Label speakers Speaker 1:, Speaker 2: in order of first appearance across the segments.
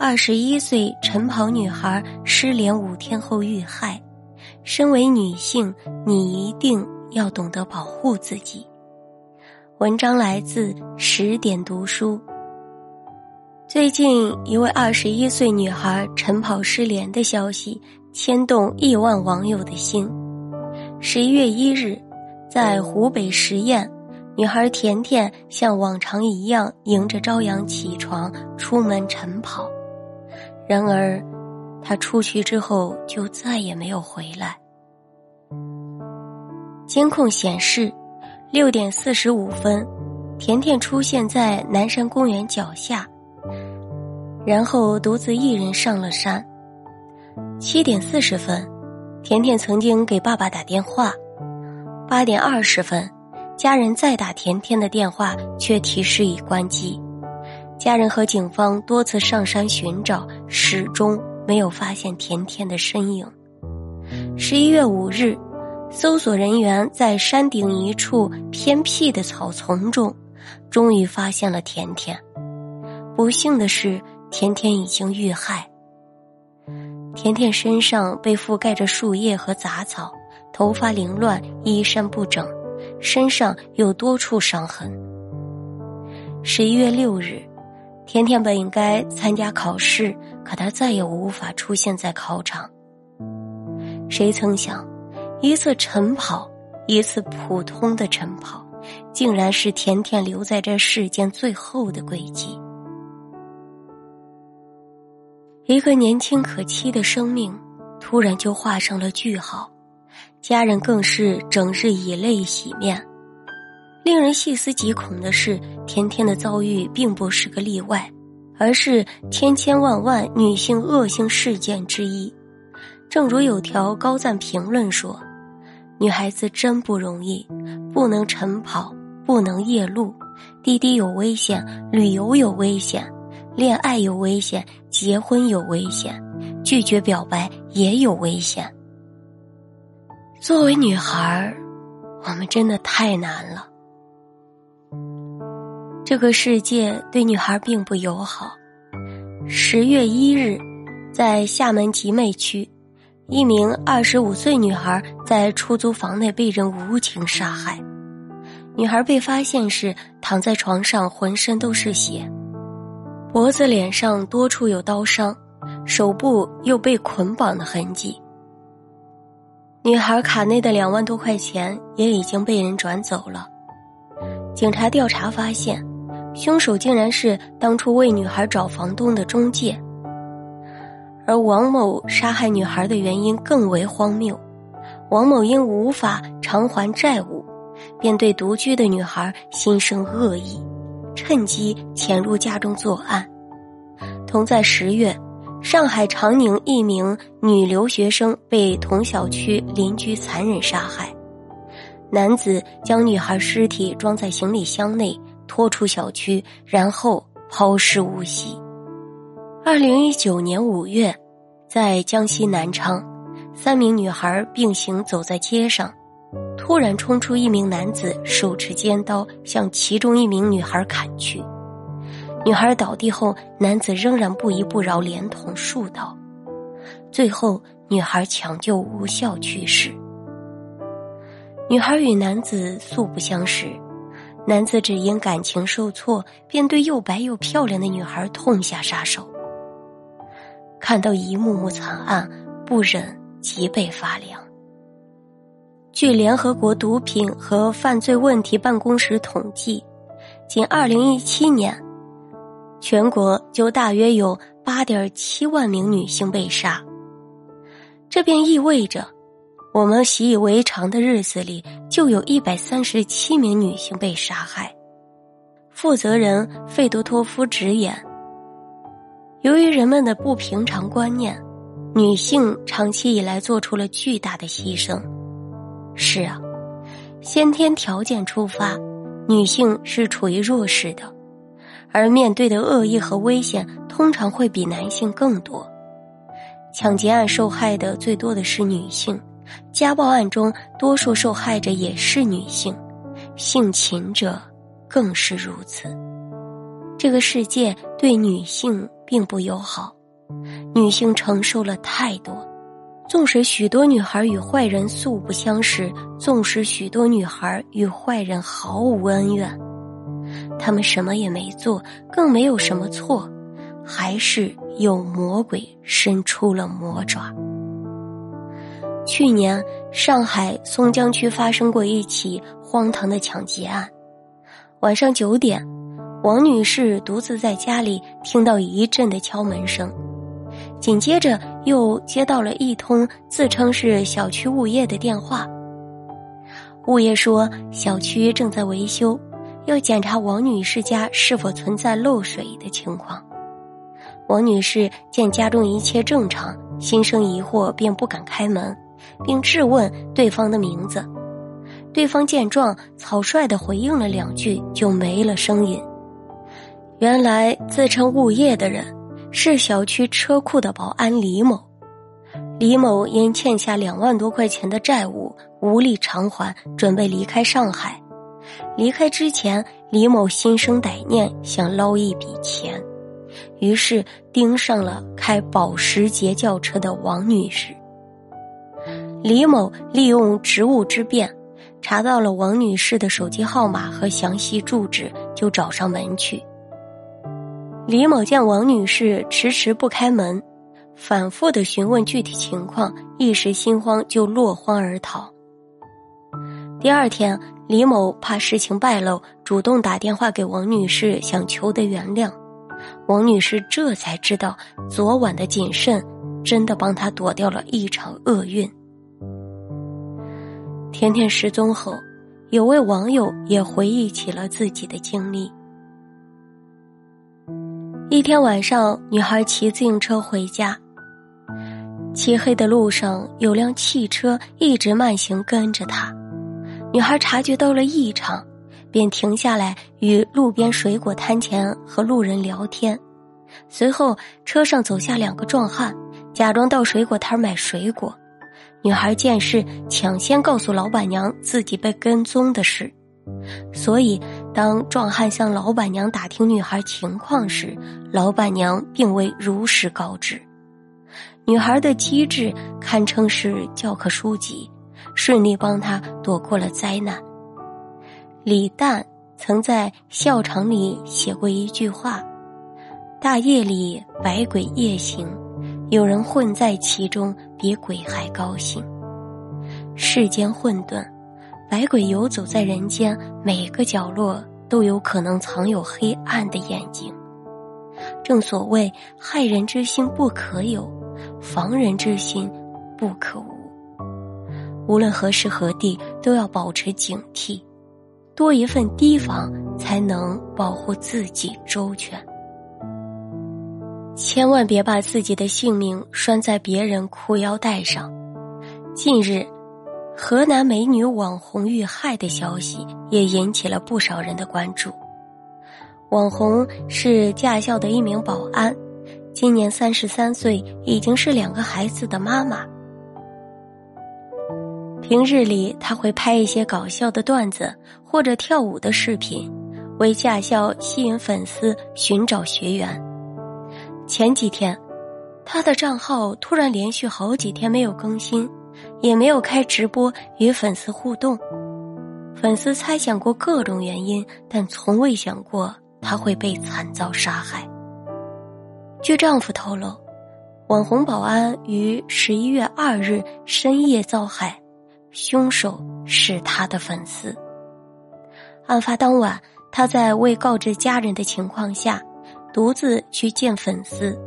Speaker 1: 二十一岁晨跑女孩失联五天后遇害，身为女性，你一定要懂得保护自己。文章来自十点读书。最近，一位二十一岁女孩晨跑失联的消息牵动亿万网友的心。十一月一日，在湖北十堰，女孩甜甜像往常一样迎着朝阳起床，出门晨跑。然而，他出去之后就再也没有回来。监控显示，六点四十五分，甜甜出现在南山公园脚下，然后独自一人上了山。七点四十分，甜甜曾经给爸爸打电话。八点二十分，家人再打甜甜的电话，却提示已关机。家人和警方多次上山寻找，始终没有发现甜甜的身影。十一月五日，搜索人员在山顶一处偏僻的草丛中，终于发现了甜甜。不幸的是，甜甜已经遇害。甜甜身上被覆盖着树叶和杂草，头发凌乱，衣衫不整，身上有多处伤痕。十一月六日。甜甜本应该参加考试，可她再也无法出现在考场。谁曾想，一次晨跑，一次普通的晨跑，竟然是甜甜留在这世间最后的轨迹。一个年轻可期的生命，突然就画上了句号，家人更是整日以泪洗面。令人细思极恐的是，甜甜的遭遇并不是个例外，而是千千万万女性恶性事件之一。正如有条高赞评论说：“女孩子真不容易，不能晨跑，不能夜路，滴滴有危险，旅游有危险，恋爱有危险，结婚有危险，拒绝表白也有危险。作为女孩我们真的太难了。”这个世界对女孩并不友好。十月一日，在厦门集美区，一名二十五岁女孩在出租房内被人无情杀害。女孩被发现时躺在床上，浑身都是血，脖子、脸上多处有刀伤，手部又被捆绑的痕迹。女孩卡内的两万多块钱也已经被人转走了。警察调查发现。凶手竟然是当初为女孩找房东的中介，而王某杀害女孩的原因更为荒谬。王某因无法偿还债务，便对独居的女孩心生恶意，趁机潜入家中作案。同在十月，上海长宁一名女留学生被同小区邻居残忍杀害，男子将女孩尸体装在行李箱内。拖出小区，然后抛尸无锡。二零一九年五月，在江西南昌，三名女孩并行走在街上，突然冲出一名男子，手持尖刀向其中一名女孩砍去。女孩倒地后，男子仍然不依不饶，连捅数刀，最后女孩抢救无效去世。女孩与男子素不相识。男子只因感情受挫，便对又白又漂亮的女孩痛下杀手。看到一幕幕惨案，不忍脊背发凉。据联合国毒品和犯罪问题办公室统计，仅二零一七年，全国就大约有八点七万名女性被杀。这便意味着。我们习以为常的日子里，就有一百三十七名女性被杀害。负责人费多托夫直言：“由于人们的不平常观念，女性长期以来做出了巨大的牺牲。是啊，先天条件出发，女性是处于弱势的，而面对的恶意和危险通常会比男性更多。抢劫案受害的最多的是女性，家暴案中多数受害者也是女性，性侵者更是如此。这个世界对女性并不友好，女性承受了太多。纵使许多女孩与坏人素不相识，纵使许多女孩与坏人毫无恩怨，她们什么也没做，更没有什么错。还是有魔鬼伸出了魔爪。去年，上海松江区发生过一起荒唐的抢劫案。晚上九点，王女士独自在家里听到一阵的敲门声，紧接着又接到了一通自称是小区物业的电话。物业说小区正在维修，要检查王女士家是否存在漏水的情况。王女士见家中一切正常，心生疑惑，便不敢开门，并质问对方的名字。对方见状，草率的回应了两句，就没了声音。原来自称物业的人是小区车库的保安李某。李某因欠下两万多块钱的债务，无力偿还，准备离开上海。离开之前，李某心生歹念，想捞一笔钱。于是盯上了开保时捷轿车的王女士。李某利用职务之便，查到了王女士的手机号码和详细住址，就找上门去。李某见王女士迟迟不开门，反复的询问具体情况，一时心慌，就落荒而逃。第二天，李某怕事情败露，主动打电话给王女士，想求得原谅。王女士这才知道，昨晚的谨慎真的帮她躲掉了一场厄运。甜甜失踪后，有位网友也回忆起了自己的经历。一天晚上，女孩骑自行车回家，漆黑的路上有辆汽车一直慢行跟着她，女孩察觉到了异常。便停下来与路边水果摊前和路人聊天，随后车上走下两个壮汉，假装到水果摊买水果。女孩见势，抢先告诉老板娘自己被跟踪的事。所以，当壮汉向老板娘打听女孩情况时，老板娘并未如实告知。女孩的机智堪称是教科书级，顺利帮她躲过了灾难。李诞曾在校场里写过一句话：“大夜里百鬼夜行，有人混在其中，比鬼还高兴。世间混沌，百鬼游走在人间，每个角落都有可能藏有黑暗的眼睛。正所谓，害人之心不可有，防人之心不可无。无论何时何地，都要保持警惕。”多一份提防，才能保护自己周全。千万别把自己的性命拴在别人裤腰带上。近日，河南美女网红遇害的消息也引起了不少人的关注。网红是驾校的一名保安，今年三十三岁，已经是两个孩子的妈妈。平日里，他会拍一些搞笑的段子或者跳舞的视频，为驾校吸引粉丝、寻找学员。前几天，他的账号突然连续好几天没有更新，也没有开直播与粉丝互动。粉丝猜想过各种原因，但从未想过他会被惨遭杀害。据丈夫透露，网红保安于十一月二日深夜遭害。凶手是他的粉丝。案发当晚，他在未告知家人的情况下，独自去见粉丝，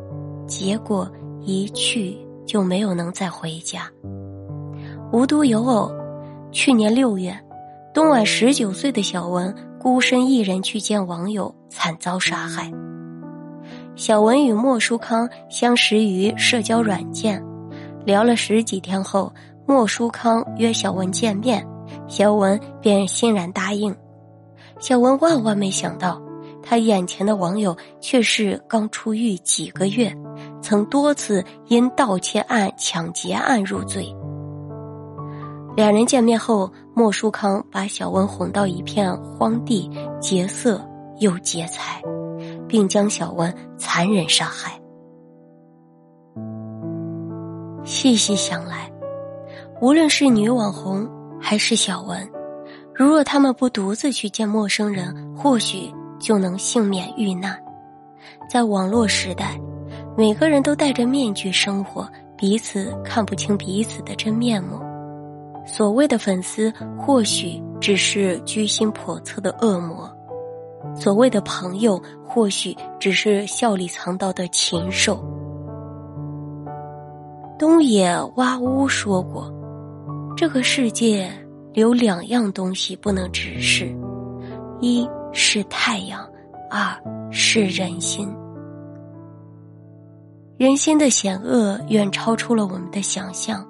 Speaker 1: 结果一去就没有能再回家。无独有偶，去年六月，东莞十九岁的小文孤身一人去见网友，惨遭杀害。小文与莫书康相识于社交软件，聊了十几天后，莫书康约小文见面，小文便欣然答应。小文万万没想到，他眼前的网友却是刚出狱几个月，曾多次因盗窃案、抢劫案入罪。两人见面后，莫书康把小文哄到一片荒地，劫色又劫财，并将小文残忍杀害。细细想来，无论是女网红还是小文，如若他们不独自去见陌生人，或许就能幸免遇难。在网络时代，每个人都戴着面具生活，彼此看不清彼此的真面目。所谓的粉丝，或许只是居心叵测的恶魔；所谓的朋友，或许只是笑里藏刀的禽兽。东野蛙屋说过：“这个世界有两样东西不能直视，一是太阳，二是人心。人心的险恶远超出了我们的想象。”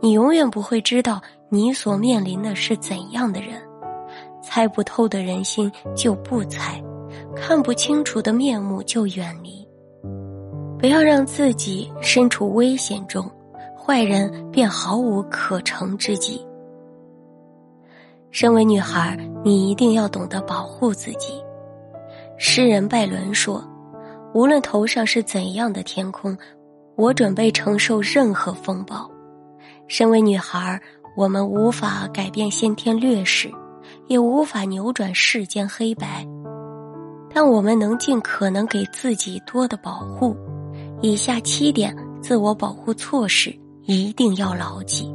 Speaker 1: 你永远不会知道你所面临的是怎样的人，猜不透的人心就不猜，看不清楚的面目就远离。不要让自己身处危险中，坏人便毫无可乘之机。身为女孩，你一定要懂得保护自己。诗人拜伦说：“无论头上是怎样的天空，我准备承受任何风暴。”身为女孩，我们无法改变先天劣势，也无法扭转世间黑白，但我们能尽可能给自己多的保护。以下七点自我保护措施一定要牢记：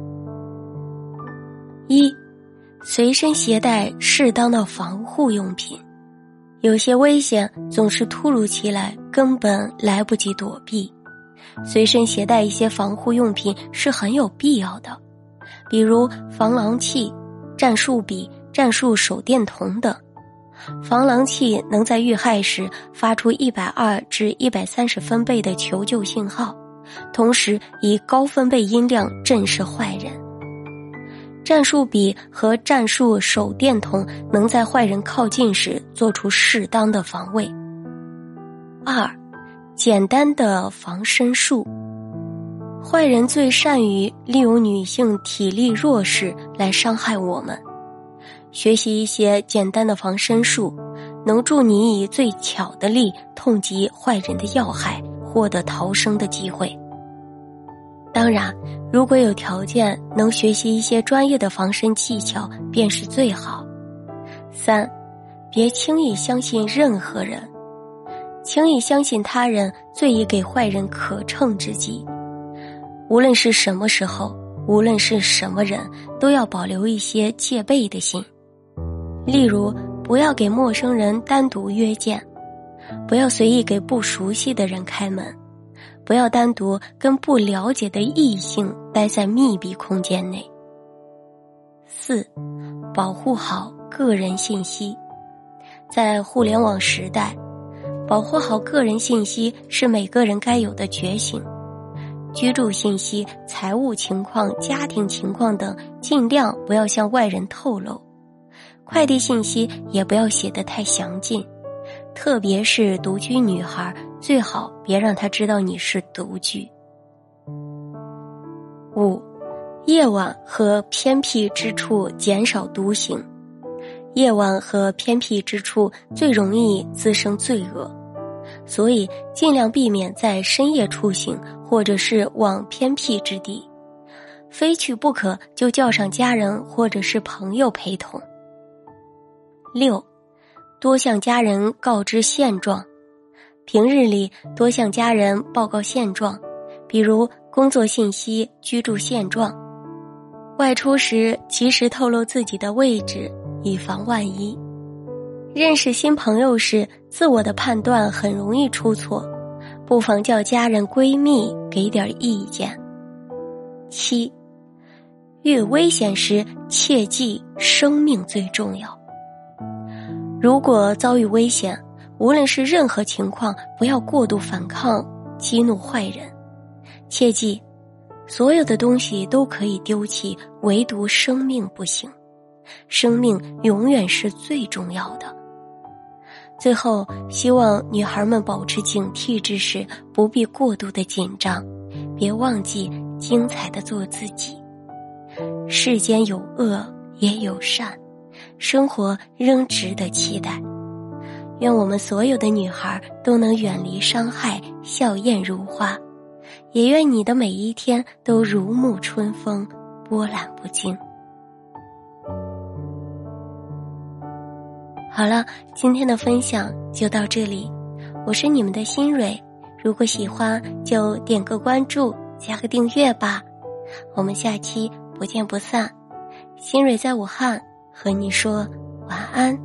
Speaker 1: 一、随身携带适当的防护用品。有些危险总是突如其来，根本来不及躲避。随身携带一些防护用品是很有必要的，比如防狼器、战术笔、战术手电筒等。防狼器能在遇害时发出一百二至一百三十分贝的求救信号，同时以高分贝音量震慑坏人。战术笔和战术手电筒能在坏人靠近时做出适当的防卫。二。简单的防身术，坏人最善于利用女性体力弱势来伤害我们。学习一些简单的防身术，能助你以最巧的力痛击坏人的要害，获得逃生的机会。当然，如果有条件能学习一些专业的防身技巧，便是最好。三，别轻易相信任何人。轻易相信他人，最易给坏人可乘之机。无论是什么时候，无论是什么人，都要保留一些戒备的心。例如，不要给陌生人单独约见，不要随意给不熟悉的人开门，不要单独跟不了解的异性待在密闭空间内。四，保护好个人信息，在互联网时代。保护好个人信息是每个人该有的觉醒。居住信息、财务情况、家庭情况等，尽量不要向外人透露。快递信息也不要写得太详尽，特别是独居女孩，最好别让他知道你是独居。五，夜晚和偏僻之处减少独行。夜晚和偏僻之处最容易滋生罪恶，所以尽量避免在深夜出行，或者是往偏僻之地。非去不可，就叫上家人或者是朋友陪同。六，多向家人告知现状，平日里多向家人报告现状，比如工作信息、居住现状。外出时及时透露自己的位置。以防万一，认识新朋友时，自我的判断很容易出错，不妨叫家人闺蜜给点意见。七，遇危险时切记生命最重要。如果遭遇危险，无论是任何情况，不要过度反抗，激怒坏人。切记，所有的东西都可以丢弃，唯独生命不行。生命永远是最重要的。最后，希望女孩们保持警惕之时，不必过度的紧张，别忘记精彩的做自己。世间有恶也有善，生活仍值得期待。愿我们所有的女孩都能远离伤害，笑靥如花。也愿你的每一天都如沐春风，波澜不惊。好了，今天的分享就到这里，我是你们的新蕊。如果喜欢，就点个关注，加个订阅吧。我们下期不见不散。新蕊在武汉和你说晚安。